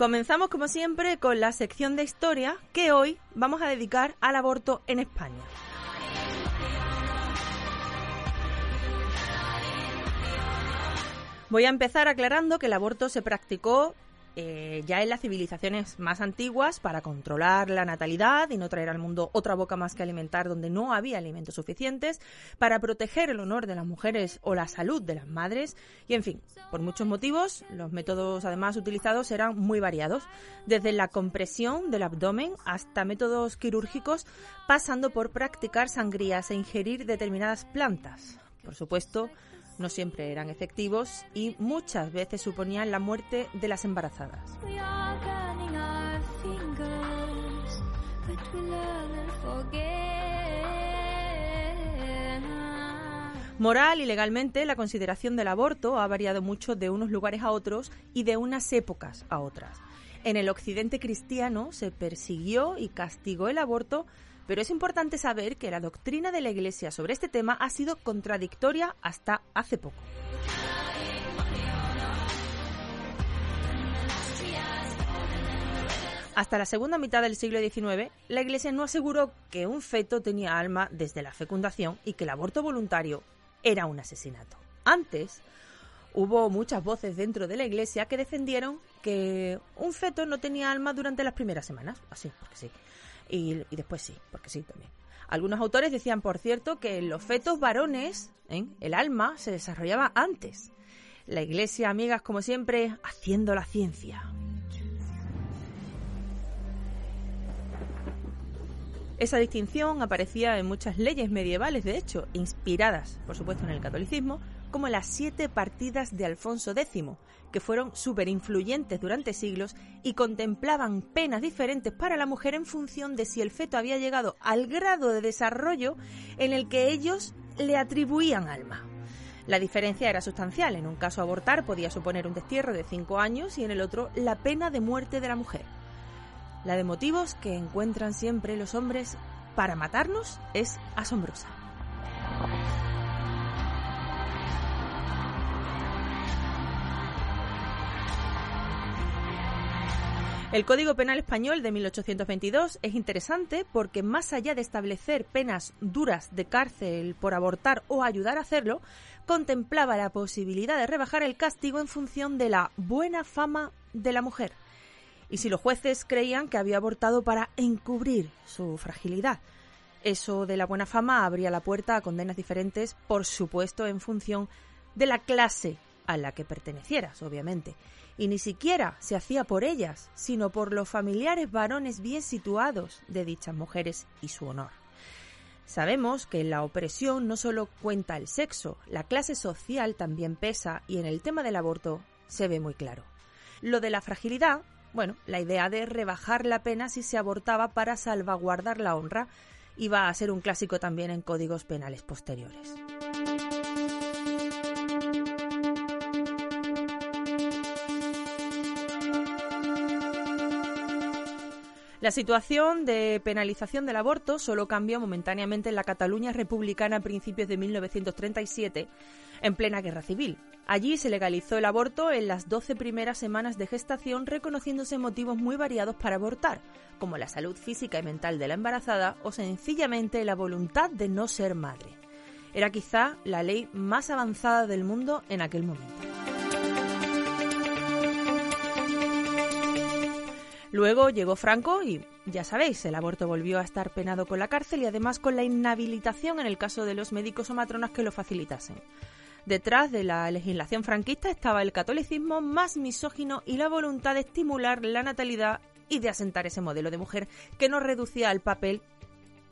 Comenzamos como siempre con la sección de historia que hoy vamos a dedicar al aborto en España. Voy a empezar aclarando que el aborto se practicó eh, ya en las civilizaciones más antiguas para controlar la natalidad y no traer al mundo otra boca más que alimentar donde no había alimentos suficientes, para proteger el honor de las mujeres o la salud de las madres y, en fin, por muchos motivos, los métodos además utilizados eran muy variados, desde la compresión del abdomen hasta métodos quirúrgicos, pasando por practicar sangrías e ingerir determinadas plantas. Por supuesto, no siempre eran efectivos y muchas veces suponían la muerte de las embarazadas. Moral y legalmente, la consideración del aborto ha variado mucho de unos lugares a otros y de unas épocas a otras. En el occidente cristiano se persiguió y castigó el aborto pero es importante saber que la doctrina de la Iglesia sobre este tema ha sido contradictoria hasta hace poco. Hasta la segunda mitad del siglo XIX, la Iglesia no aseguró que un feto tenía alma desde la fecundación y que el aborto voluntario era un asesinato. Antes, hubo muchas voces dentro de la Iglesia que defendieron que un feto no tenía alma durante las primeras semanas, así, porque sí y, después sí, porque sí también. Algunos autores decían, por cierto, que en los fetos varones ¿eh? el alma se desarrollaba antes. La iglesia, amigas, como siempre, haciendo la ciencia. Esa distinción aparecía en muchas leyes medievales, de hecho, inspiradas, por supuesto, en el catolicismo, como las siete partidas de Alfonso X, que fueron súper influyentes durante siglos y contemplaban penas diferentes para la mujer en función de si el feto había llegado al grado de desarrollo en el que ellos le atribuían alma. La diferencia era sustancial. En un caso abortar podía suponer un destierro de cinco años y en el otro la pena de muerte de la mujer. La de motivos que encuentran siempre los hombres para matarnos es asombrosa. El Código Penal Español de 1822 es interesante porque más allá de establecer penas duras de cárcel por abortar o ayudar a hacerlo, contemplaba la posibilidad de rebajar el castigo en función de la buena fama de la mujer. Y si los jueces creían que había abortado para encubrir su fragilidad. Eso de la buena fama abría la puerta a condenas diferentes, por supuesto, en función de la clase a la que pertenecieras, obviamente y ni siquiera se hacía por ellas, sino por los familiares varones bien situados de dichas mujeres y su honor. Sabemos que en la opresión no solo cuenta el sexo, la clase social también pesa y en el tema del aborto se ve muy claro. Lo de la fragilidad, bueno, la idea de rebajar la pena si se abortaba para salvaguardar la honra iba a ser un clásico también en códigos penales posteriores. La situación de penalización del aborto solo cambió momentáneamente en la Cataluña republicana a principios de 1937, en plena guerra civil. Allí se legalizó el aborto en las 12 primeras semanas de gestación, reconociéndose motivos muy variados para abortar, como la salud física y mental de la embarazada o sencillamente la voluntad de no ser madre. Era quizá la ley más avanzada del mundo en aquel momento. Luego llegó Franco y, ya sabéis, el aborto volvió a estar penado con la cárcel y además con la inhabilitación en el caso de los médicos o matronas que lo facilitasen. Detrás de la legislación franquista estaba el catolicismo más misógino y la voluntad de estimular la natalidad y de asentar ese modelo de mujer que nos reducía al papel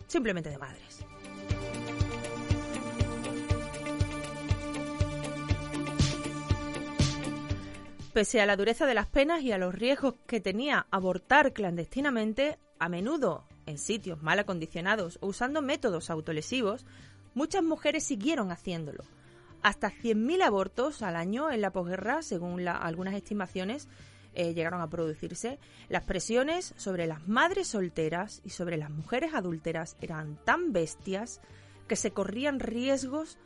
simplemente de madres. Pese a la dureza de las penas y a los riesgos que tenía abortar clandestinamente, a menudo en sitios mal acondicionados o usando métodos autolesivos, muchas mujeres siguieron haciéndolo. Hasta 100.000 abortos al año en la posguerra, según algunas estimaciones, eh, llegaron a producirse. Las presiones sobre las madres solteras y sobre las mujeres adúlteras eran tan bestias que se corrían riesgos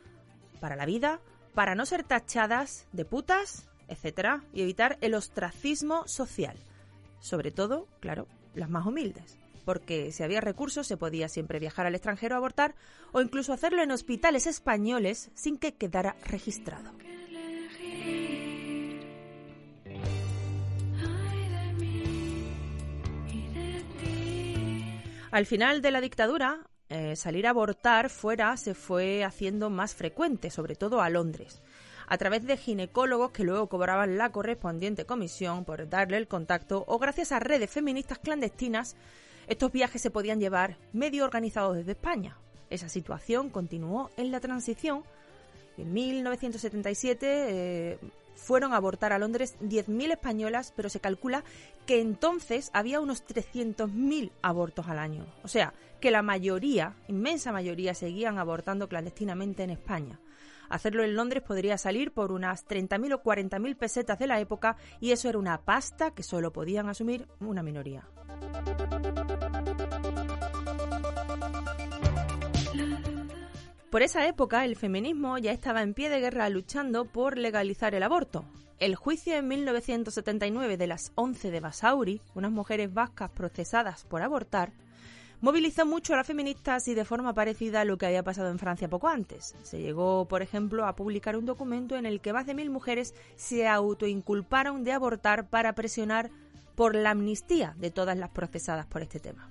para la vida, para no ser tachadas de putas etcétera, y evitar el ostracismo social. Sobre todo, claro, las más humildes, porque si había recursos se podía siempre viajar al extranjero a abortar o incluso hacerlo en hospitales españoles sin que quedara registrado. Al final de la dictadura, eh, salir a abortar fuera se fue haciendo más frecuente, sobre todo a Londres a través de ginecólogos que luego cobraban la correspondiente comisión por darle el contacto o gracias a redes feministas clandestinas, estos viajes se podían llevar medio organizados desde España. Esa situación continuó en la transición. En 1977 eh, fueron a abortar a Londres 10.000 españolas, pero se calcula que entonces había unos 300.000 abortos al año. O sea, que la mayoría, inmensa mayoría, seguían abortando clandestinamente en España. Hacerlo en Londres podría salir por unas 30.000 o 40.000 pesetas de la época y eso era una pasta que solo podían asumir una minoría. Por esa época el feminismo ya estaba en pie de guerra luchando por legalizar el aborto. El juicio en 1979 de las 11 de Basauri, unas mujeres vascas procesadas por abortar, movilizó mucho a las feministas y de forma parecida a lo que había pasado en Francia poco antes. Se llegó, por ejemplo, a publicar un documento en el que más de mil mujeres se autoinculparon de abortar para presionar por la amnistía de todas las procesadas por este tema.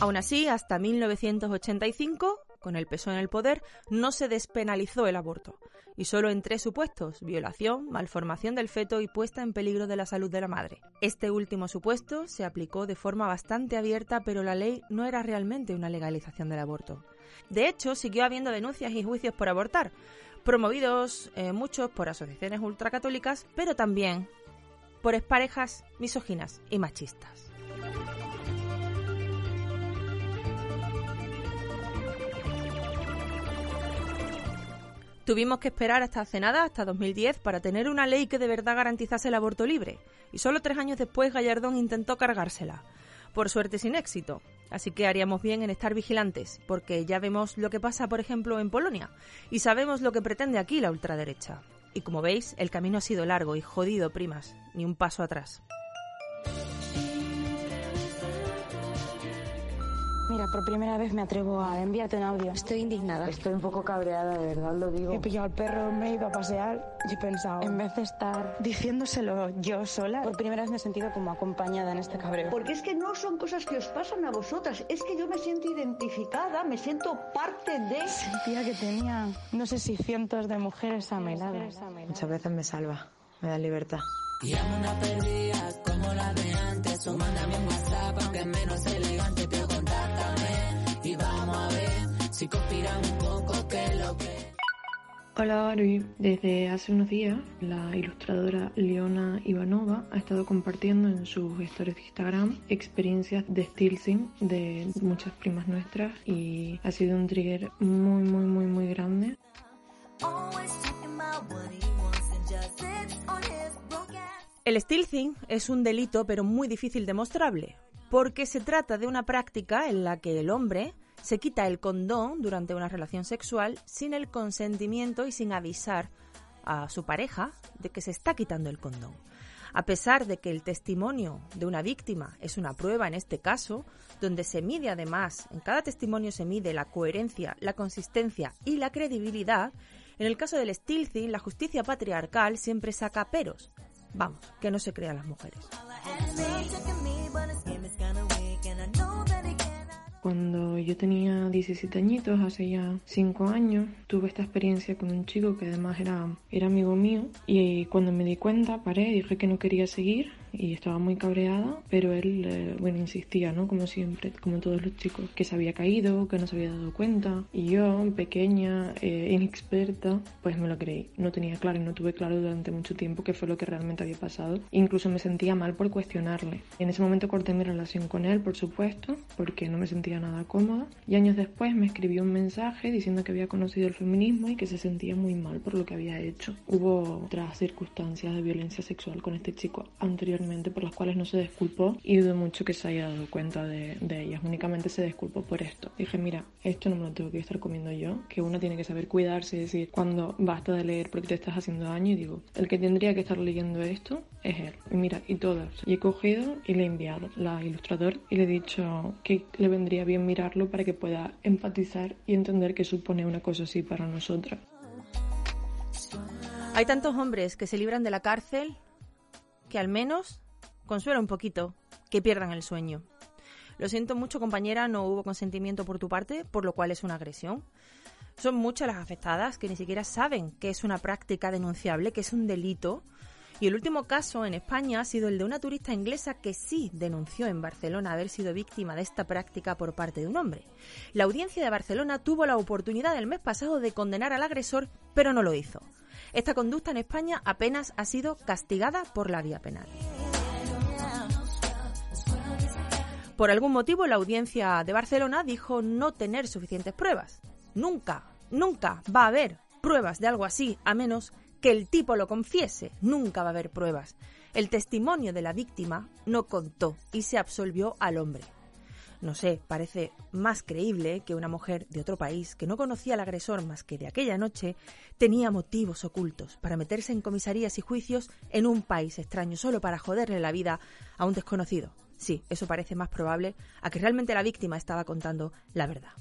Aún así, hasta 1985, con el PSOE en el poder, no se despenalizó el aborto, y solo en tres supuestos, violación, malformación del feto y puesta en peligro de la salud de la madre. Este último supuesto se aplicó de forma bastante abierta, pero la ley no era realmente una legalización del aborto. De hecho, siguió habiendo denuncias y juicios por abortar, promovidos eh, muchos por asociaciones ultracatólicas, pero también por exparejas misóginas y machistas. Tuvimos que esperar hasta hace nada, hasta 2010, para tener una ley que de verdad garantizase el aborto libre. Y solo tres años después Gallardón intentó cargársela. Por suerte sin éxito. Así que haríamos bien en estar vigilantes, porque ya vemos lo que pasa, por ejemplo, en Polonia. Y sabemos lo que pretende aquí la ultraderecha. Y como veis, el camino ha sido largo y jodido, primas. Ni un paso atrás. Mira, por primera vez me atrevo a enviarte un audio. Estoy indignada. Estoy un poco cabreada, de verdad lo digo. He pillado al perro, me he ido a pasear y he pensado, en vez de estar diciéndoselo yo sola, por primera vez me he sentido como acompañada en este cabreo. Porque es que no son cosas que os pasan a vosotras, es que yo me siento identificada, me siento parte de... Sentía que tenía, no sé si cientos de mujeres a mi lado. Muchas veces me salva, me da libertad. Y amo una perdida como la de antes. O mándame un WhatsApp, aunque es menos elegante, pero contáctame. Si un poco que lo que. Hola Ari, desde hace unos días la ilustradora Leona Ivanova ha estado compartiendo en sus historias de Instagram experiencias de stilsing de muchas primas nuestras y ha sido un trigger muy muy muy muy grande. El stilting es un delito pero muy difícil demostrable, porque se trata de una práctica en la que el hombre se quita el condón durante una relación sexual sin el consentimiento y sin avisar a su pareja de que se está quitando el condón. A pesar de que el testimonio de una víctima es una prueba en este caso, donde se mide además, en cada testimonio se mide la coherencia, la consistencia y la credibilidad, en el caso del stilting la justicia patriarcal siempre saca peros Vamos, que no se crean las mujeres. Cuando yo tenía 17 añitos, hace ya 5 años, tuve esta experiencia con un chico que además era, era amigo mío. Y cuando me di cuenta paré, dije que no quería seguir y estaba muy cabreada, pero él, eh, bueno, insistía, ¿no? Como siempre, como todos los chicos, que se había caído, que no se había dado cuenta. Y yo, pequeña, eh, inexperta, pues me lo creí. No tenía claro y no tuve claro durante mucho tiempo qué fue lo que realmente había pasado. Incluso me sentía mal por cuestionarle. En ese momento corté mi relación con él, por supuesto, porque no me sentía nada cómoda. Y años después me escribió un mensaje diciendo que había conocido el feminismo y que se sentía muy mal por lo que había hecho. Hubo otras circunstancias de violencia sexual con este chico anteriormente por las cuales no se disculpó y dudo mucho que se haya dado cuenta de, ellas. Únicamente se disculpó por esto. Dije, mira, esto no me lo tengo que estar comiendo yo, que uno tiene que saber cuidarse y decir cuando basta de leer porque te estás haciendo daño y digo, el que tendría que estar leyendo esto es él. Y mira, y todas. Y he cogido y le he enviado la ilustrador y le he dicho que le vendría bien mirarlo para que pueda empatizar y entender que supone una cosa así para nosotras. Hay tantos hombres que se libran de la cárcel que al menos consuela un poquito que pierdan el sueño. Lo siento mucho, compañera, no hubo consentimiento por tu parte, por lo cual es una agresión. Son muchas las afectadas que ni siquiera saben que es una práctica denunciable, que es un delito. Y el último caso en España ha sido el de una turista inglesa que sí denunció en Barcelona haber sido víctima de esta práctica por parte de un hombre. La audiencia de Barcelona tuvo la oportunidad el mes pasado de condenar al agresor, pero no lo hizo. Esta conducta en España apenas ha sido castigada por la vía penal. Por algún motivo, la audiencia de Barcelona dijo no tener suficientes pruebas. Nunca, nunca va a haber pruebas de algo así, a menos que el tipo lo confiese. Nunca va a haber pruebas. El testimonio de la víctima no contó y se absolvió al hombre. No sé, parece más creíble que una mujer de otro país que no conocía al agresor más que de aquella noche tenía motivos ocultos para meterse en comisarías y juicios en un país extraño solo para joderle la vida a un desconocido. Sí, eso parece más probable a que realmente la víctima estaba contando la verdad.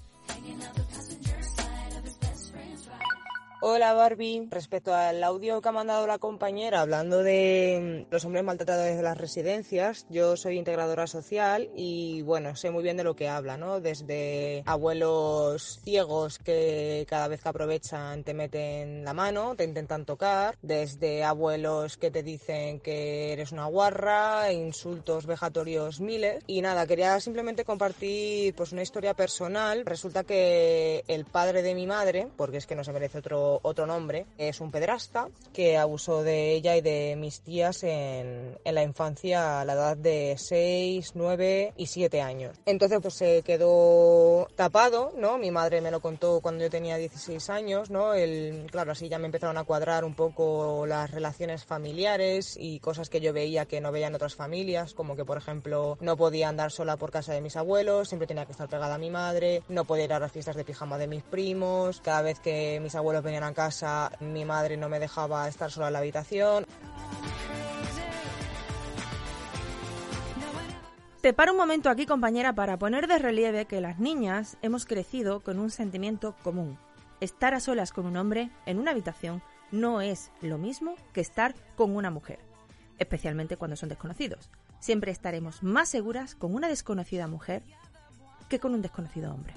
Hola Barbie, respecto al audio que ha mandado la compañera hablando de los hombres maltratadores de las residencias, yo soy integradora social y bueno, sé muy bien de lo que habla, ¿no? Desde abuelos ciegos que cada vez que aprovechan te meten la mano, te intentan tocar, desde abuelos que te dicen que eres una guarra, insultos vejatorios miles y nada, quería simplemente compartir pues una historia personal. Resulta que el padre de mi madre, porque es que no se merece otro otro, nombre, es un pedrasta que abusó de ella y de mis tías en, en la infancia a la edad de 6, 9 y 7 años. Entonces pues se quedó tapado, ¿no? Mi madre me lo contó cuando yo tenía 16 años, ¿no? El, claro, así ya me empezaron a cuadrar un poco las relaciones familiares y cosas que yo veía que no veían otras familias, como que por ejemplo no podía andar sola por casa de mis abuelos, siempre tenía que estar pegada a mi madre, no podía ir a las fiestas de pijama de mis primos, cada vez que mis abuelos venían a casa, mi madre no me dejaba estar sola en la habitación. Te paro un momento aquí, compañera, para poner de relieve que las niñas hemos crecido con un sentimiento común. Estar a solas con un hombre en una habitación no es lo mismo que estar con una mujer, especialmente cuando son desconocidos. Siempre estaremos más seguras con una desconocida mujer que con un desconocido hombre.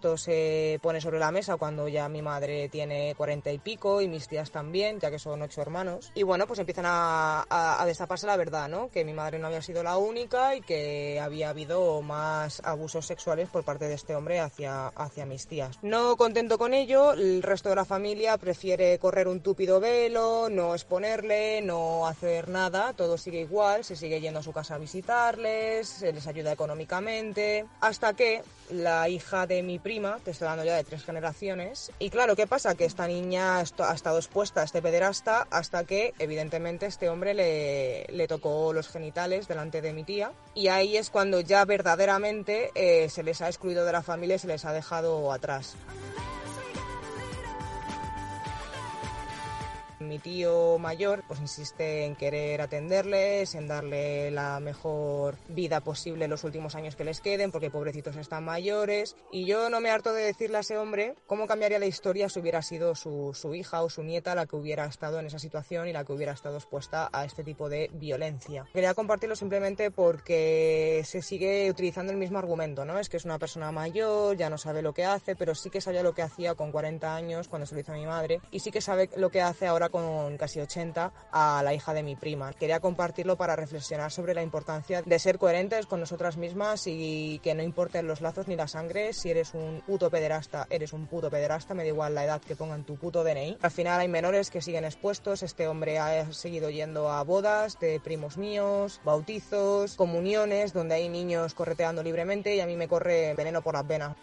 Esto se pone sobre la mesa cuando ya mi madre tiene cuarenta y pico y mis tías también, ya que son ocho hermanos. Y bueno, pues empiezan a, a, destaparse la verdad, ¿no? Que mi madre no había sido la única y que había habido más abusos sexuales por parte de este hombre hacia, hacia mis tías. No contento con ello, el resto de la familia prefiere correr un túpido velo, no exponerle, no hacer nada, todo sigue igual, se sigue yendo a su casa a visitarles, se les ayuda económicamente, hasta que la hija de mi prima, te estoy hablando ya de tres generaciones. Y claro, ¿qué pasa? Que esta niña ha estado expuesta a este pederasta hasta que, evidentemente, este hombre le, le tocó los genitales delante de mi tía. Y ahí es cuando ya verdaderamente eh, se les ha excluido de la familia y se les ha dejado atrás. Mi tío mayor pues insiste en querer atenderles, en darle la mejor vida posible los últimos años que les queden, porque pobrecitos están mayores. Y yo no me harto de decirle a ese hombre cómo cambiaría la historia si hubiera sido su, su hija o su nieta la que hubiera estado en esa situación y la que hubiera estado expuesta a este tipo de violencia. Quería compartirlo simplemente porque se sigue utilizando el mismo argumento, ¿no? Es que es una persona mayor, ya no sabe lo que hace, pero sí que sabía lo que hacía con 40 años cuando se lo hizo a mi madre y sí que sabe lo que hace ahora con casi 80 a la hija de mi prima. Quería compartirlo para reflexionar sobre la importancia de ser coherentes con nosotras mismas y que no importen los lazos ni la sangre. Si eres un puto pederasta, eres un puto pederasta, me da igual la edad que pongan tu puto DNI. Al final hay menores que siguen expuestos. Este hombre ha seguido yendo a bodas de primos míos, bautizos, comuniones, donde hay niños correteando libremente y a mí me corre veneno por las venas.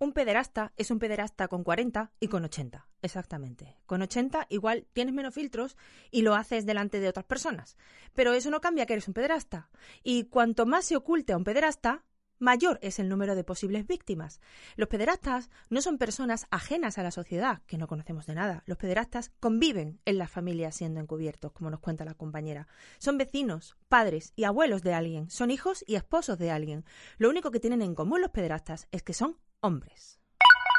Un pederasta es un pederasta con 40 y con 80, exactamente. Con 80 igual tienes menos filtros y lo haces delante de otras personas. Pero eso no cambia que eres un pederasta. Y cuanto más se oculte a un pederasta, mayor es el número de posibles víctimas. Los pederastas no son personas ajenas a la sociedad, que no conocemos de nada. Los pederastas conviven en las familias siendo encubiertos, como nos cuenta la compañera. Son vecinos, padres y abuelos de alguien, son hijos y esposos de alguien. Lo único que tienen en común los pederastas es que son hombres.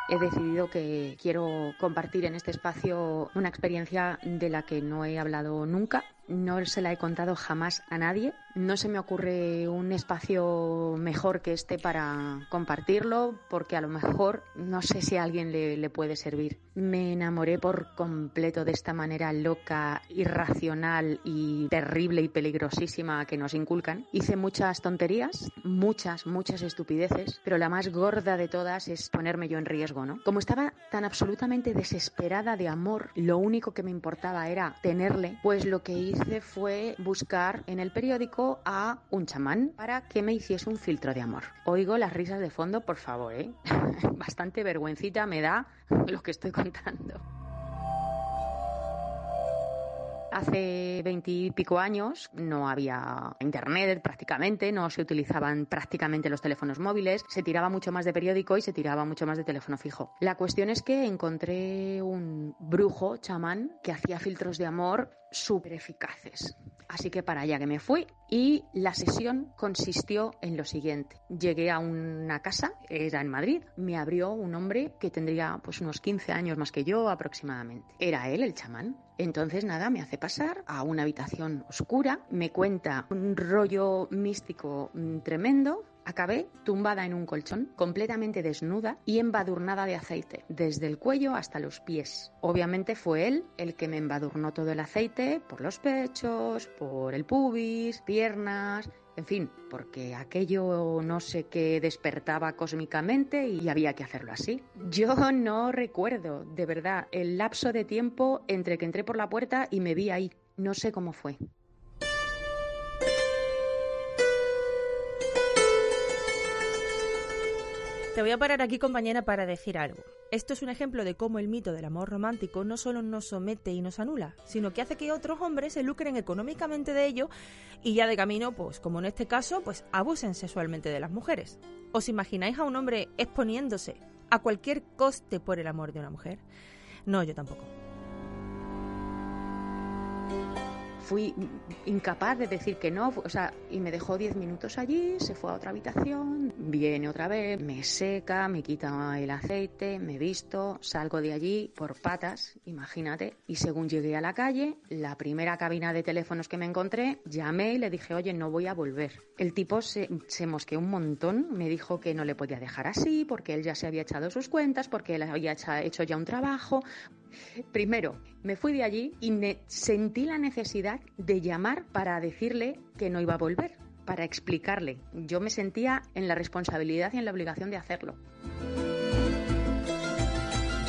He decidido que quiero compartir en este espacio una experiencia de la que no he hablado nunca, no se la he contado jamás a nadie. No se me ocurre un espacio mejor que este para compartirlo, porque a lo mejor no sé si alguien le, le, puede servir. Me enamoré por completo de esta manera loca, irracional y terrible y peligrosísima que nos inculcan. Hice muchas tonterías, muchas, muchas estupideces, pero la más gorda de todas es ponerme yo en riesgo, ¿no? Como estaba tan absolutamente desesperada de amor, lo único que me importaba era tenerle, pues lo que hice hice fue buscar en el periódico a un chamán para que me hiciese un filtro de amor. Oigo las risas de fondo, por favor, ¿eh? Bastante vergüencita me da lo que estoy contando. Hace veintipico años no había internet prácticamente, no se utilizaban prácticamente los teléfonos móviles, se tiraba mucho más de periódico y se tiraba mucho más de teléfono fijo. La cuestión es que encontré un brujo chamán que hacía filtros de amor súper eficaces. Así que para allá que me fui y la sesión consistió en lo siguiente. Llegué a una casa, era en Madrid, me abrió un hombre que tendría pues unos 15 años más que yo aproximadamente. Era él el chamán. Entonces nada, me hace pasar a una habitación oscura, me cuenta un rollo místico mm, tremendo, Acabé tumbada en un colchón, completamente desnuda y embadurnada de aceite, desde el cuello hasta los pies. Obviamente fue él el que me embadurnó todo el aceite por los pechos, por el pubis, piernas, en fin, porque aquello no sé qué despertaba cósmicamente y había que hacerlo así. Yo no recuerdo, de verdad, el lapso de tiempo entre que entré por la puerta y me vi ahí. No sé cómo fue. Te voy a parar aquí, compañera, para decir algo. Esto es un ejemplo de cómo el mito del amor romántico no solo nos somete y nos anula, sino que hace que otros hombres se lucren económicamente de ello y ya de camino, pues como en este caso, pues abusen sexualmente de las mujeres. ¿Os imagináis a un hombre exponiéndose a cualquier coste por el amor de una mujer? No, yo tampoco. Fui incapaz de decir que no, o sea, y me dejó 10 minutos allí, se fue a otra habitación, viene otra vez, me seca, me quita el aceite, me visto, salgo de allí por patas, imagínate, y según llegué a la calle, la primera cabina de teléfonos que me encontré, llamé y le dije, oye, no voy a volver. El tipo se, se mosqueó un montón, me dijo que no le podía dejar así, porque él ya se había echado sus cuentas, porque él había hecho ya un trabajo. Primero, me fui de allí y sentí la necesidad de llamar para decirle que no iba a volver, para explicarle. Yo me sentía en la responsabilidad y en la obligación de hacerlo.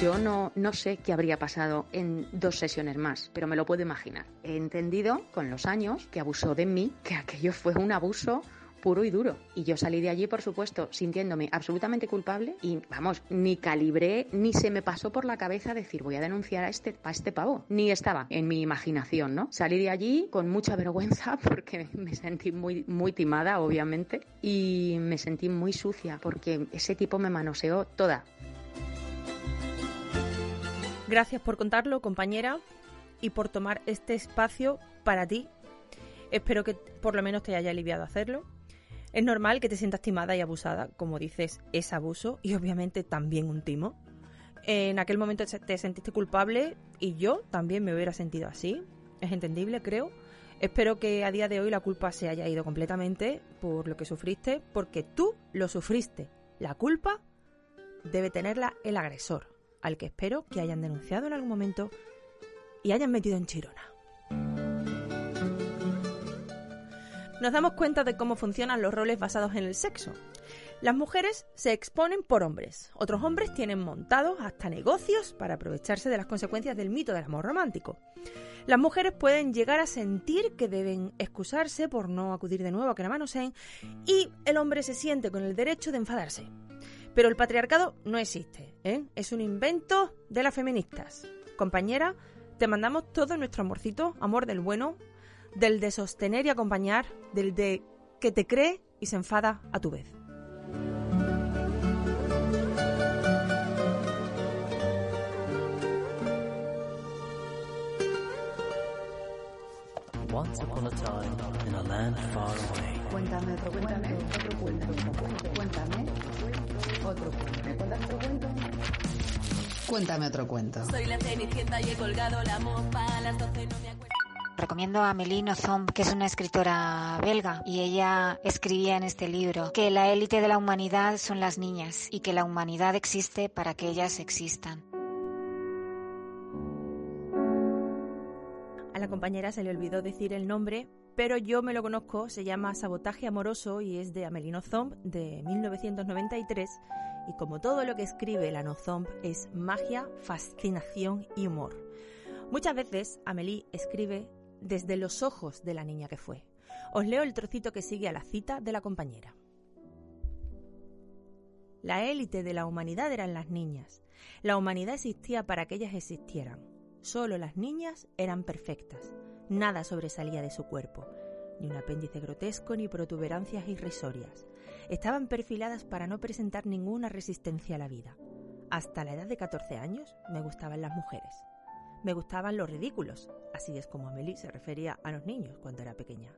Yo no, no sé qué habría pasado en dos sesiones más, pero me lo puedo imaginar. He entendido con los años que abusó de mí, que aquello fue un abuso puro y duro. Y yo salí de allí, por supuesto, sintiéndome absolutamente culpable y, vamos, ni calibré, ni se me pasó por la cabeza decir voy a denunciar a este, a este pavo. Ni estaba en mi imaginación, ¿no? Salí de allí con mucha vergüenza porque me sentí muy, muy timada, obviamente, y me sentí muy sucia porque ese tipo me manoseó toda. Gracias por contarlo, compañera. y por tomar este espacio para ti. Espero que por lo menos te haya aliviado hacerlo. Es normal que te sientas timada y abusada, como dices, es abuso y obviamente también un timo. En aquel momento te sentiste culpable y yo también me hubiera sentido así. Es entendible, creo. Espero que a día de hoy la culpa se haya ido completamente por lo que sufriste, porque tú lo sufriste. La culpa debe tenerla el agresor, al que espero que hayan denunciado en algún momento y hayan metido en chirona. Nos damos cuenta de cómo funcionan los roles basados en el sexo. Las mujeres se exponen por hombres. Otros hombres tienen montados hasta negocios para aprovecharse de las consecuencias del mito del amor romántico. Las mujeres pueden llegar a sentir que deben excusarse por no acudir de nuevo a que la manoseen y el hombre se siente con el derecho de enfadarse. Pero el patriarcado no existe, ¿eh? es un invento de las feministas. Compañera, te mandamos todo nuestro amorcito, amor del bueno, del de sostener y acompañar, del de que te cree y se enfada a tu vez. Once upon a time in a land far away. Cuéntame otro, cuéntame otro cuento. Cuéntame otro cuento. ¿Me cuentas otro cuento? Cuéntame otro cuento. Soy la cenicienta y he colgado la mopa a las 12 no me acuerdo. Recomiendo a Amélie Nothomb, que es una escritora belga, y ella escribía en este libro que la élite de la humanidad son las niñas y que la humanidad existe para que ellas existan. A la compañera se le olvidó decir el nombre, pero yo me lo conozco, se llama Sabotaje Amoroso y es de Amélie Nothomb de 1993 y como todo lo que escribe la Nothomb es magia, fascinación y humor. Muchas veces Amélie escribe desde los ojos de la niña que fue. Os leo el trocito que sigue a la cita de la compañera. La élite de la humanidad eran las niñas. La humanidad existía para que ellas existieran. Solo las niñas eran perfectas. Nada sobresalía de su cuerpo, ni un apéndice grotesco ni protuberancias irrisorias. Estaban perfiladas para no presentar ninguna resistencia a la vida. Hasta la edad de 14 años me gustaban las mujeres. Me gustaban los ridículos, así es como Amelie se refería a los niños cuando era pequeña.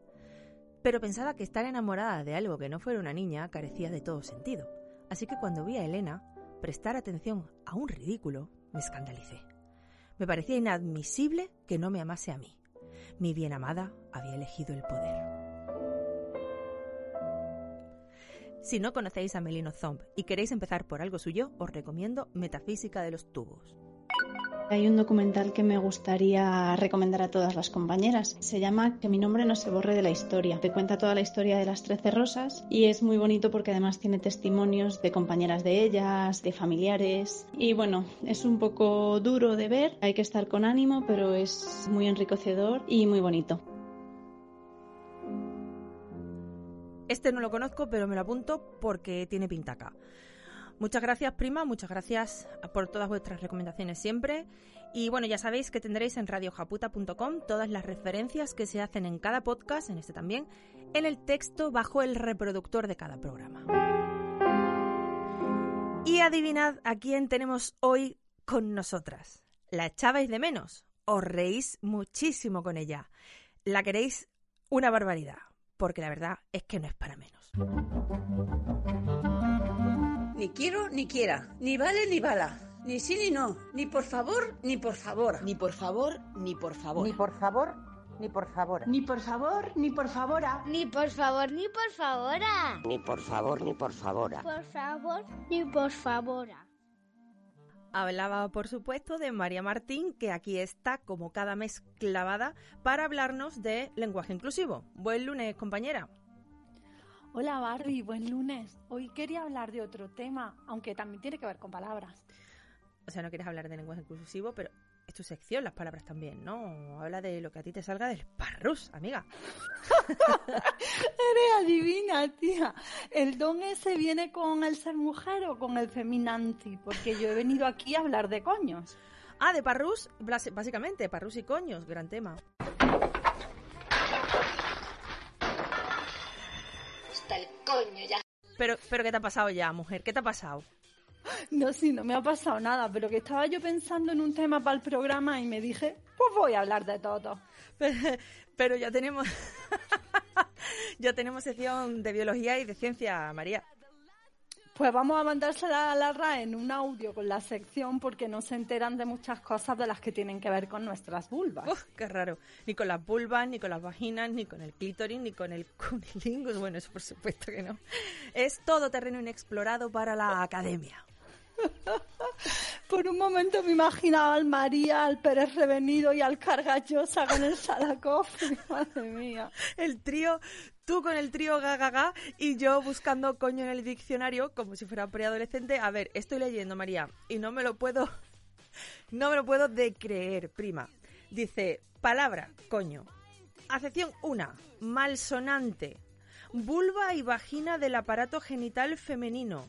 Pero pensaba que estar enamorada de algo que no fuera una niña carecía de todo sentido. Así que cuando vi a Elena prestar atención a un ridículo, me escandalicé. Me parecía inadmisible que no me amase a mí. Mi bien amada había elegido el poder. Si no conocéis a Melino Zomb y queréis empezar por algo suyo, os recomiendo Metafísica de los Tubos. Hay un documental que me gustaría recomendar a todas las compañeras. Se llama Que mi nombre no se borre de la historia. Te cuenta toda la historia de las Trece Rosas y es muy bonito porque además tiene testimonios de compañeras de ellas, de familiares. Y bueno, es un poco duro de ver, hay que estar con ánimo, pero es muy enriquecedor y muy bonito. Este no lo conozco, pero me lo apunto porque tiene pintaca. Muchas gracias, prima, muchas gracias por todas vuestras recomendaciones siempre. Y bueno, ya sabéis que tendréis en radiojaputa.com todas las referencias que se hacen en cada podcast, en este también, en el texto bajo el reproductor de cada programa. Y adivinad a quién tenemos hoy con nosotras. ¿La echabais de menos? Os reís muchísimo con ella. La queréis una barbaridad, porque la verdad es que no es para menos. Ni quiero ni quiera, ni vale ni bala, ni sí ni no, ni por favor ni por favor. Ni por favor ni por favor. Ni por favor ni por favor. Ni por favor ni por favora. Ni por favor ni por favora. Ni por favor ni por favora. Por favor ni por favora. Hablaba, por supuesto, de María Martín, que aquí está como cada mes clavada para hablarnos de lenguaje inclusivo. Buen lunes, compañera. Hola Barbie, buen lunes. Hoy quería hablar de otro tema, aunque también tiene que ver con palabras. O sea, no quieres hablar de lenguaje inclusivo, pero es tu sección, las palabras también, ¿no? Habla de lo que a ti te salga del parrus, amiga. Eres adivina, tía. ¿El don ese viene con el ser mujer o con el feminanti? Porque yo he venido aquí a hablar de coños. Ah, de parrus, básicamente, parrus y coños, gran tema. Coño ya. Pero, pero ¿qué te ha pasado ya, mujer? ¿Qué te ha pasado? No, sí, no me ha pasado nada, pero que estaba yo pensando en un tema para el programa y me dije, pues voy a hablar de todo. Pero, pero ya tenemos ya tenemos sección de biología y de ciencia, María. Pues vamos a mandársela a la RAE en un audio con la sección porque no se enteran de muchas cosas de las que tienen que ver con nuestras vulvas. Qué raro. Ni con las vulvas, ni con las vaginas, ni con el clítoris, ni con el cunilingus. Bueno, eso por supuesto que no. Es todo terreno inexplorado para la academia. Por un momento me imaginaba al María, al Pérez Revenido y al Cargallosa con el Salakov. Madre mía. El trío, tú con el trío gaga y yo buscando coño en el diccionario como si fuera preadolescente. A ver, estoy leyendo, María, y no me lo puedo, no me lo puedo de creer, prima. Dice, palabra, coño. Acepción 1, malsonante. Vulva y vagina del aparato genital femenino.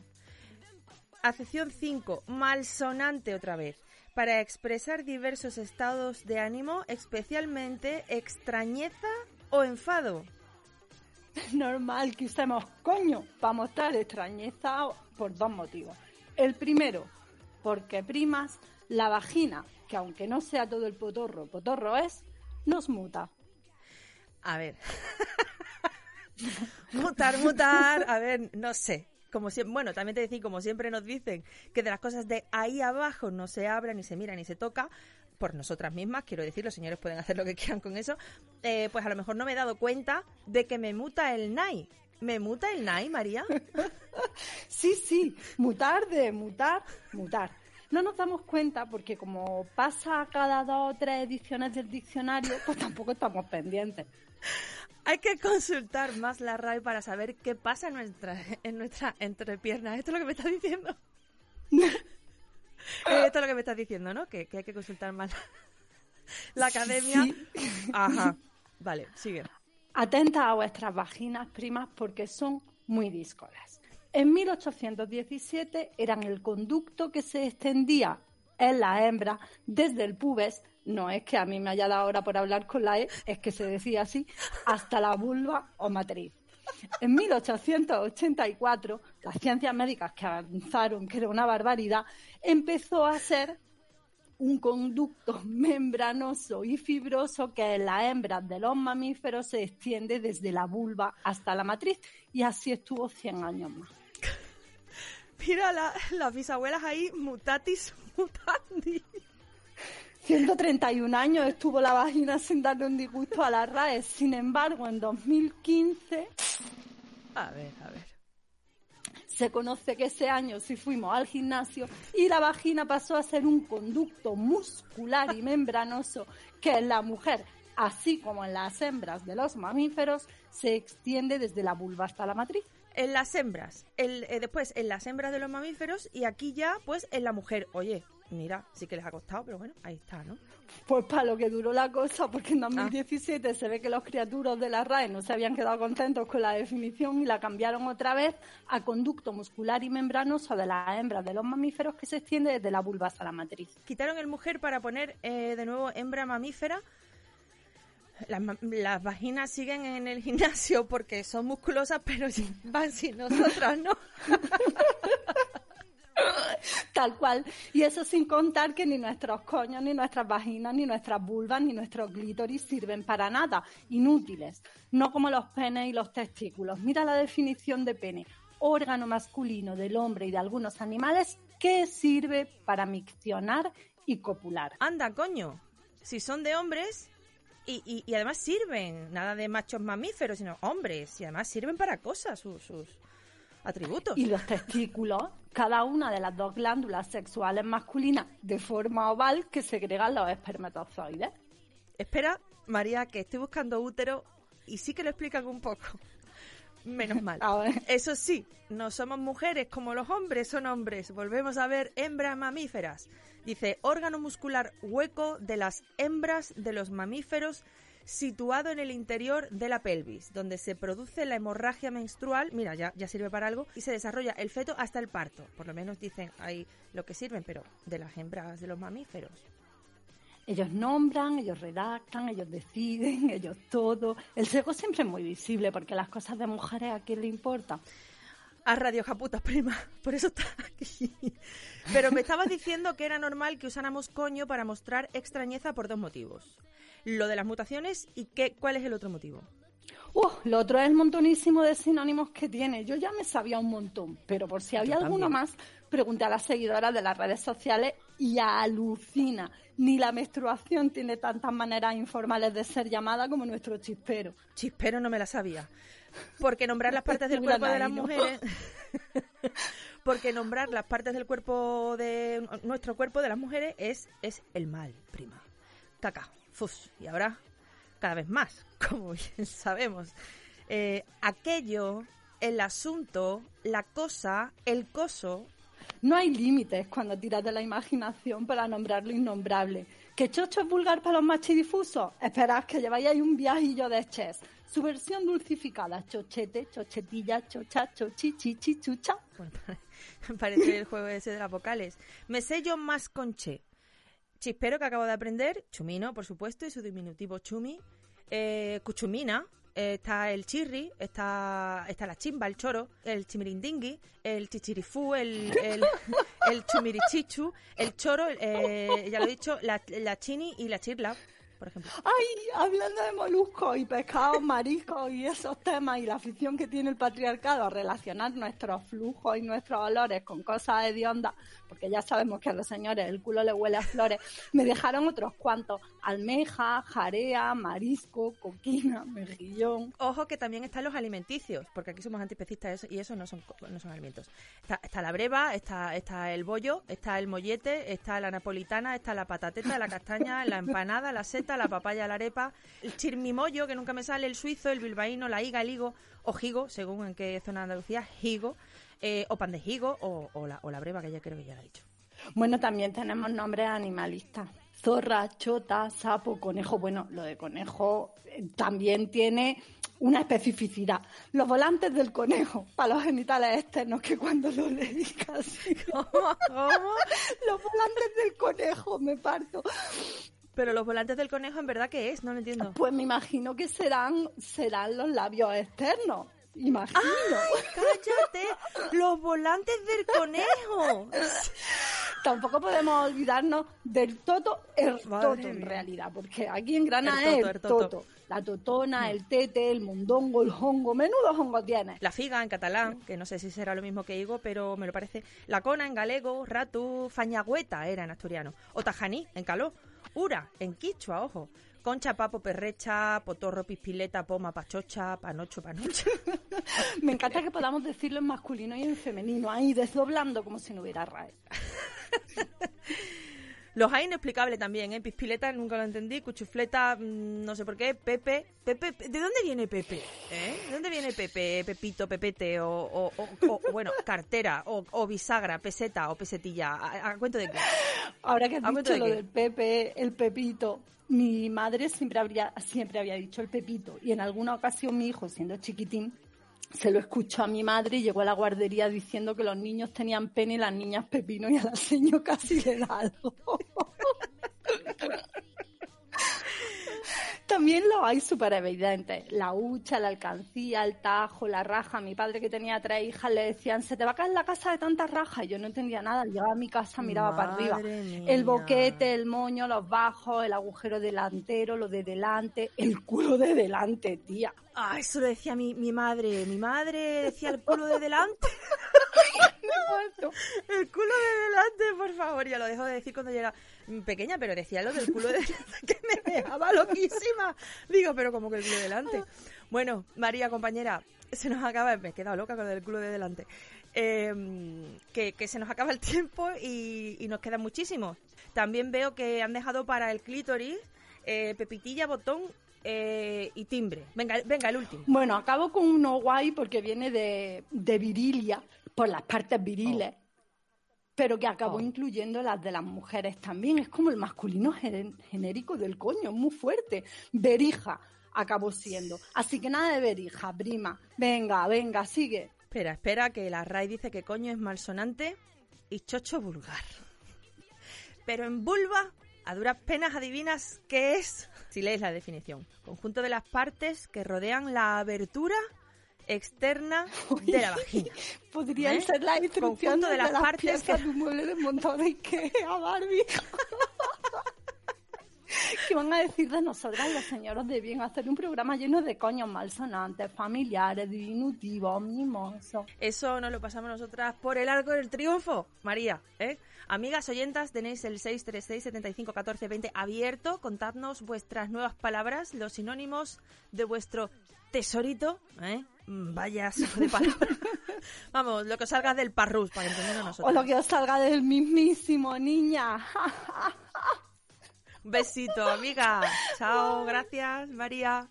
Acepción 5, malsonante otra vez, para expresar diversos estados de ánimo, especialmente extrañeza o enfado. Normal que usemos coño para mostrar extrañeza por dos motivos. El primero, porque primas, la vagina, que aunque no sea todo el potorro, potorro es, nos muta. A ver. mutar, mutar. A ver, no sé como siempre, bueno, también te decía, como siempre nos dicen, que de las cosas de ahí abajo no se habla, ni se mira, ni se toca, por nosotras mismas, quiero decir, los señores pueden hacer lo que quieran con eso, eh, pues a lo mejor no me he dado cuenta de que me muta el NAI. ¿Me muta el NAI, María? sí, sí, mutar de mutar, mutar. No nos damos cuenta porque como pasa cada dos o tres ediciones del diccionario, pues tampoco estamos pendientes. Hay que consultar más la RAE para saber qué pasa en nuestra, en nuestra entrepierna. Esto es lo que me estás diciendo. Eh, esto es lo que me estás diciendo, ¿no? Que, que hay que consultar más la academia. Ajá. Vale, sigue. Atenta a vuestras vaginas primas porque son muy díscolas. En 1817 eran el conducto que se extendía en la hembra desde el pubes no es que a mí me haya dado hora por hablar con la E, es que se decía así, hasta la vulva o matriz. En 1884, las ciencias médicas que avanzaron, que era una barbaridad, empezó a ser un conducto membranoso y fibroso que en las hembras de los mamíferos se extiende desde la vulva hasta la matriz y así estuvo 100 años más. Mira las bisabuelas ahí, mutatis mutandi. 131 años estuvo la vagina sin darle un disgusto a la RAE. Sin embargo, en 2015. A ver, a ver. Se conoce que ese año sí fuimos al gimnasio y la vagina pasó a ser un conducto muscular y membranoso que en la mujer, así como en las hembras de los mamíferos, se extiende desde la vulva hasta la matriz. En las hembras, el, eh, después en las hembras de los mamíferos y aquí ya pues en la mujer. Oye, mira, sí que les ha costado, pero bueno, ahí está, ¿no? Pues para lo que duró la cosa, porque en 2017 se ve que los criaturos de la RAE no se habían quedado contentos con la definición y la cambiaron otra vez a conducto muscular y membranoso de las hembras de los mamíferos que se extiende desde la vulva hasta la matriz. Quitaron el mujer para poner eh, de nuevo hembra mamífera. Las, las, vaginas siguen en el gimnasio porque son musculosas, pero van sin nosotras, ¿no? Tal cual. Y eso sin contar que ni nuestros coños, ni nuestras vaginas, ni nuestras vulvas, ni nuestros clítoris sirven para nada. Inútiles. No como los penes y los testículos. Mira la definición de pene. Órgano masculino del hombre y de algunos animales que sirve para miccionar y copular. Anda, coño. Si son de hombres, y, y, y, además sirven, nada de machos mamíferos, sino hombres, y además sirven para cosas sus, sus atributos. Y los testículos, cada una de las dos glándulas sexuales masculinas de forma oval que segregan los espermatozoides. Espera, María, que estoy buscando útero y sí que lo explican un poco. Menos mal. Eso sí, no somos mujeres como los hombres son hombres. Volvemos a ver hembras mamíferas. Dice, órgano muscular hueco de las hembras de los mamíferos situado en el interior de la pelvis, donde se produce la hemorragia menstrual, mira, ya, ya sirve para algo, y se desarrolla el feto hasta el parto. Por lo menos dicen ahí lo que sirven, pero de las hembras de los mamíferos. Ellos nombran, ellos redactan, ellos deciden, ellos todo. El sexo siempre es muy visible porque las cosas de mujeres a quién le importa. A Radio Japuta, prima. Por eso está aquí. Pero me estabas diciendo que era normal que usáramos coño para mostrar extrañeza por dos motivos. Lo de las mutaciones y qué, cuál es el otro motivo. Uh, lo otro es el montonísimo de sinónimos que tiene. Yo ya me sabía un montón, pero por si había alguno más, pregunté a las seguidoras de las redes sociales y alucina. Ni la menstruación tiene tantas maneras informales de ser llamada como nuestro chispero. Chispero no me la sabía. Porque nombrar las partes del cuerpo de las mujeres. Porque nombrar las partes del cuerpo de nuestro cuerpo de las mujeres es, es el mal, prima. Caca, fus. Y ahora, cada vez más, como bien sabemos. Eh, aquello, el asunto, la cosa, el coso. No hay límites cuando tiras de la imaginación para nombrar lo innombrable. ¿Que chocho es vulgar para los machidifusos? Esperad que lleváis ahí un viajillo de chess. Su versión dulcificada, chochete, chochetilla, chocha, chochi, chichi, chucha. Parece el juego ese de las vocales. Me yo más con che. Chispero que acabo de aprender, chumino, por supuesto, y su diminutivo chumi. Eh, cuchumina, está el chirri, está, está la chimba, el choro, el chimirindingui, el chichirifú, el, el, el chumirichichu, el choro, eh, ya lo he dicho, la, la chini y la chirla, por ejemplo. Ay, hablando de moluscos y pescados, mariscos y esos temas y la afición que tiene el patriarcado a relacionar nuestros flujos y nuestros olores con cosas hediondas, porque ya sabemos que a los señores el culo le huele a flores, me dejaron otros cuantos, almeja, jarea, marisco, coquina, mejillón. Ojo que también están los alimenticios, porque aquí somos antiespecistas y eso no son, no son alimentos. Está, está la breva, está, está el bollo, está el mollete, está la napolitana, está la patateta, la castaña, la empanada, la seta, la papaya, la arepa, el chirmimollo, que nunca me sale, el suizo, el bilbaíno, la higa, el higo, o higo, según en qué zona de Andalucía, higo, eh, o pan de higo, o, o la, o la breva, que ya creo que ya la he dicho. Bueno, también tenemos nombres animalistas. Zorra, chota, sapo, conejo. Bueno, lo de conejo eh, también tiene una especificidad. Los volantes del conejo, para los genitales externos, que cuando lo leí casi... Los volantes del conejo, me parto. Pero los volantes del conejo, ¿en verdad qué es? No lo entiendo. Pues me imagino que serán, serán los labios externos. Imagino. ¡Cállate! ¡Los volantes del conejo! Tampoco podemos olvidarnos del toto, el Madre toto en realidad, porque aquí en Granada El toto, es el el toto. toto. La totona, el tete, el mondongo, el hongo, menudo hongo tiene. La figa en catalán, que no sé si será lo mismo que higo, pero me lo parece. La cona en galego, ratu, fañagüeta era en asturiano. O tajaní en caló. Ura en quichua, ojo. Concha, papo, perrecha, potorro, pispileta, poma, pachocha, panocho, panocha. Me encanta que podamos decirlo en masculino y en femenino, ahí desdoblando como si no hubiera RAE. Los hay inexplicables también, ¿eh? Pispileta nunca lo entendí, cuchufleta, mm, no sé por qué, Pepe. Pepe, ¿de dónde viene Pepe? ¿Eh? ¿De dónde viene Pepe, Pepito, Pepete, o, o- o- o, bueno, cartera, o, o bisagra, peseta o pesetilla? ¿A, a cuento de qué? Ahora que has ¿A cuento dicho de lo qué? del Pepe, el Pepito, mi madre siempre habría, siempre había dicho el Pepito. Y en alguna ocasión mi hijo, siendo chiquitín, se lo escuchó a mi madre y llegó a la guardería diciendo que los niños tenían pene y las niñas pepino y a la seño casi le da. También lo hay súper evidentes. La hucha, la alcancía, el tajo, la raja. Mi padre que tenía tres hijas le decían, se te va a caer la casa de tantas rajas. Y yo no entendía nada. Llegaba a mi casa, miraba para arriba. Mía. El boquete, el moño, los bajos, el agujero delantero, lo de delante, el culo de delante, tía. Ah, eso lo decía mi, mi madre. Mi madre decía el culo de delante. el culo de delante, por favor. Ya lo dejo de decir cuando era pequeña, pero decía lo del culo de delante que me dejaba loquísima. Digo, pero como que el culo de delante. Bueno, María, compañera, se nos acaba, me he quedado loca con el culo de delante. Eh, que, que se nos acaba el tiempo y, y nos queda muchísimo. También veo que han dejado para el clítoris eh, pepitilla, botón eh, y timbre. Venga, venga, el último. Bueno, acabo con uno guay porque viene de, de virilia, por las partes viriles, pero que acabó Oh. incluyendo las de las mujeres también. Es como el masculino genérico del coño, muy fuerte. Berija acabó siendo. Así que nada de berija, prima. Venga, venga, sigue. Espera, espera, que la RAI dice que coño es malsonante y chocho vulgar. Pero en vulva, a duras penas adivinas qué es. Si lees la definición. Conjunto de las partes que rodean la abertura externa de la vagina. Podrían ¿Eh? ser las instrucciones Conjunto de las partes que- de un mueble desmontado de Ikea, Barbie. ¿Qué van a decir de nosotras los señoros de bien hacer un programa lleno de coños malsonantes, familiares, diminutivos, mimosos? Eso nos lo pasamos nosotras por el arco del triunfo, María. ¿eh? Amigas oyentas, tenéis el 636 75 14 20 abierto. Contadnos vuestras nuevas palabras, los sinónimos de vuestro tesorito. ¿eh? Mm, Vaya de palabras. Vamos, lo que os salga del parrus, para entenderlo O nosotros. lo que os salga del mismísimo, niña. Un besito, amiga. Chao, gracias, María.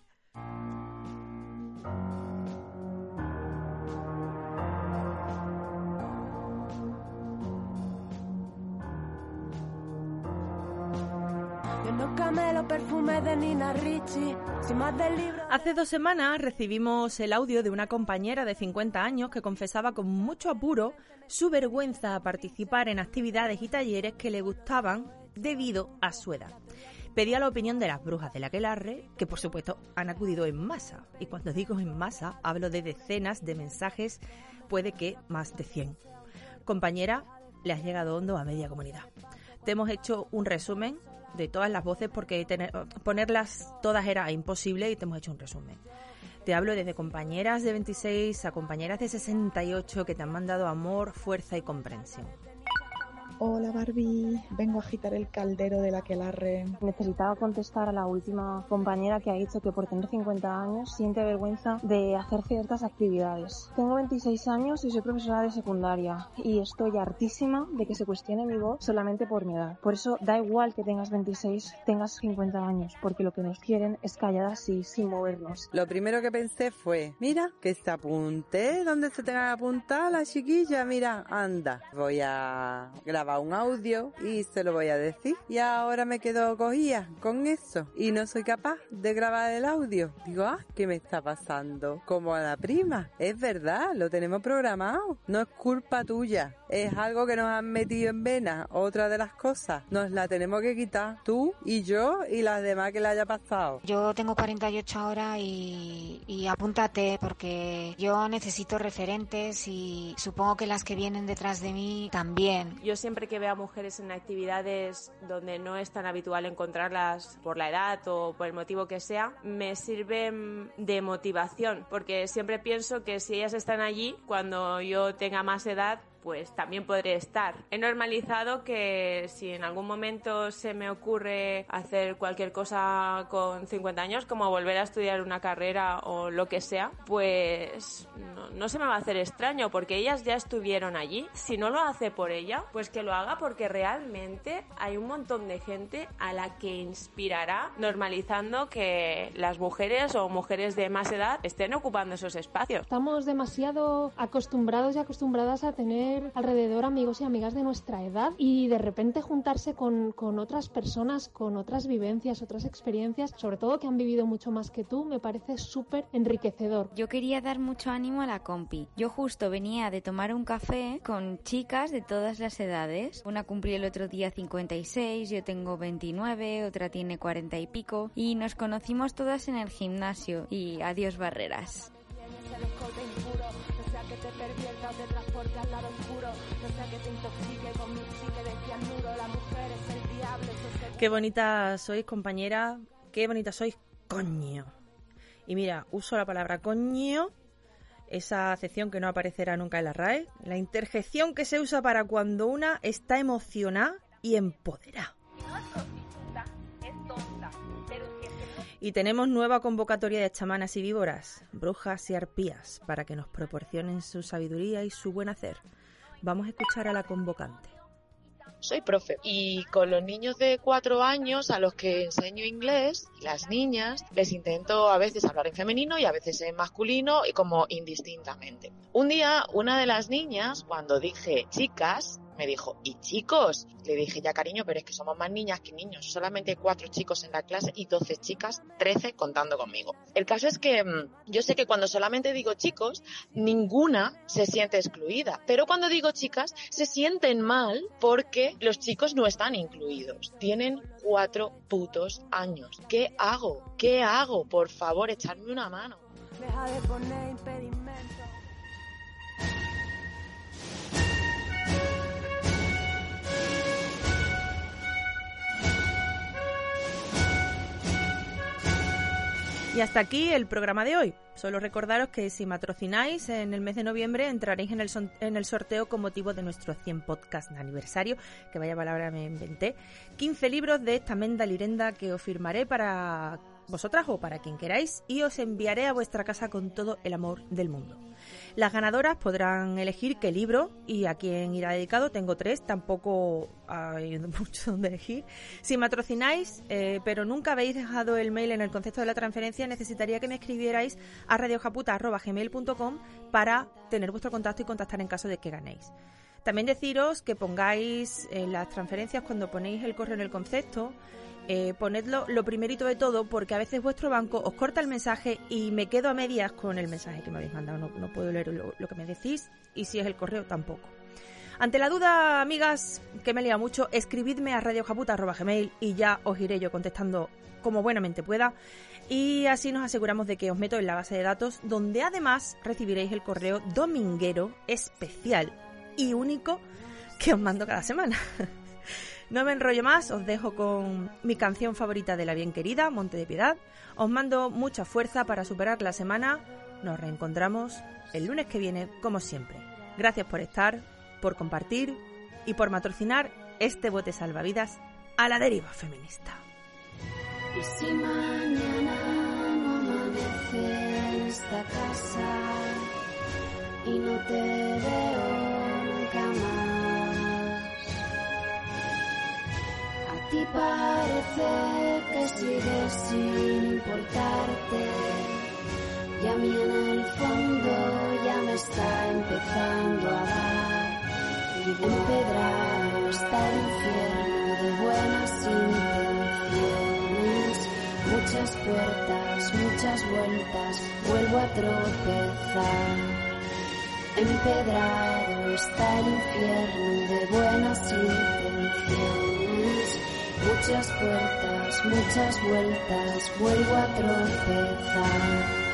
Yo no camelo perfume de Nina Ricci, sin más del libro. Hace dos semanas recibimos el audio de una compañera de 50 años que confesaba con mucho apuro su vergüenza a participar en actividades y talleres que le gustaban debido a su edad. Pedía la opinión de las brujas de la Aquelarre, que por supuesto han acudido en masa. Y cuando digo en masa, hablo de decenas de mensajes, puede que más de 100. Compañera, le has llegado hondo a media comunidad. Te hemos hecho un resumen de todas las voces porque tener- ponerlas todas era imposible y te hemos hecho un resumen. Te hablo desde compañeras de 26 a compañeras de 68 que te han mandado amor, fuerza y comprensión. Hola Barbie, vengo a agitar el caldero de la Quelarre. Necesitaba contestar a la última compañera que ha dicho que por tener 50 años siente vergüenza de hacer ciertas actividades. Tengo 26 años y soy profesora de secundaria y estoy hartísima de que se cuestione mi voz solamente por mi edad. Por eso da igual que tengas 26, tengas 50 años, porque lo que nos quieren es callar así, sin movernos. Lo primero que pensé fue, mira, que se apunte donde se tenga que apuntar la chiquilla, mira, anda. Voy a grabar un audio y se lo voy a decir. Y ahora me quedo cogida con eso y no soy capaz de grabar el audio. Digo, ah, ¿qué me está pasando? Como a la prima. Es verdad, lo tenemos programado. No es culpa tuya. Es algo que nos han metido en vena. Otra de las cosas. Nos la tenemos que quitar tú y yo y las demás que le haya pasado. Yo tengo 48 ahora y, y apúntate porque yo necesito referentes y supongo que las que vienen detrás de mí también. Yo siempre que veo a mujeres en actividades donde no es tan habitual encontrarlas por la edad o por el motivo que sea, me sirven de motivación, porque siempre pienso que si ellas están allí, cuando yo tenga más edad, pues también podré estar. He normalizado que si en algún momento se me ocurre hacer cualquier cosa con 50 años, como volver a estudiar una carrera o lo que sea, pues no, no se me va a hacer extraño porque ellas ya estuvieron allí. Si no lo hace por ella, pues que lo haga porque realmente hay un montón de gente a la que inspirará normalizando que las mujeres o mujeres de más edad estén ocupando esos espacios. Estamos demasiado acostumbrados y acostumbradas a tener alrededor amigos y amigas de nuestra edad y de repente juntarse con, con otras personas, con otras vivencias, otras experiencias, sobre todo que han vivido mucho más que tú, me parece súper enriquecedor. Yo quería dar mucho ánimo a la compi. Yo justo venía de tomar un café con chicas de todas las edades. Una cumplió el otro día 56, yo tengo 29, otra tiene 40 y pico. Y nos conocimos todas en el gimnasio. Y adiós barreras. Que te intoxique con mi psique de la mujer es el diablo, Qué bonita sois, compañera. Qué bonita sois, coño. Y mira, uso la palabra coño, esa acepción que no aparecerá nunca en la RAE, la interjección que se usa para cuando una está emocionada y empoderada. Y tenemos nueva convocatoria de chamanas y víboras, brujas y arpías, para que nos proporcionen su sabiduría y su buen hacer. Vamos a escuchar a la convocante. Soy profe y con los niños de cuatro años a los que enseño inglés, las niñas, les intento a veces hablar en femenino y a veces en masculino y como indistintamente. Un día una de las niñas, cuando dije chicas, me dijo, ¿y chicos? Le dije, ya cariño, pero es que somos más niñas que niños. Solamente hay cuatro chicos en la clase y 12 chicas, 13 contando conmigo. El caso es que mm, yo sé que cuando solamente digo chicos, ninguna se siente excluida. Pero cuando digo chicas, se sienten mal porque los chicos no están incluidos. Tienen cuatro putos años. ¿Qué hago? ¿Qué hago? Por favor, echarme una mano. Deja de poner impedimentos. Y hasta aquí el programa de hoy. Solo recordaros que si matrocináis en el mes de noviembre entraréis en el, son- en el sorteo con motivo de nuestro 100 podcast de aniversario, que vaya palabra me inventé. 15 libros de esta menda lirenda que os firmaré para vosotras o para quien queráis y os enviaré a vuestra casa con todo el amor del mundo. Las ganadoras podrán elegir qué libro y a quién irá dedicado. Tengo tres, tampoco hay mucho donde elegir. Si matrocináis, eh, pero nunca habéis dejado el mail en el concepto de la transferencia, necesitaría que me escribierais a radiojaputa.gmail.com para tener vuestro contacto y contactar en caso de que ganéis. También deciros que pongáis en las transferencias cuando ponéis el correo en el concepto, eh, ponedlo lo primerito de todo porque a veces vuestro banco os corta el mensaje y me quedo a medias con el mensaje que me habéis mandado. No, no puedo leer lo, que me decís y si es el correo tampoco. Ante la duda, amigas, que me lía mucho, escribidme a radiojaputa.gmail y ya os iré yo contestando como buenamente pueda. Y así nos aseguramos de que os meto en la base de datos, donde además recibiréis el correo dominguero especial y único que os mando cada semana. No me enrollo más, os dejo con mi canción favorita de la bien querida, Monte de Piedad. Os mando mucha fuerza para superar la semana. Nos reencontramos el lunes que viene, como siempre. Gracias por estar, por compartir y por matrocinar este bote salvavidas a la deriva feminista. Y si mañana esta casa y no te veo ti parece que sigues sin importarte y a mí en el fondo ya me está empezando a dar. Empedrado está el infierno de buenas intenciones. Muchas puertas, muchas vueltas, vuelvo a tropezar. Empedrado está el infierno de buenas intenciones. Muchas puertas, muchas vueltas, vuelvo a tropezar.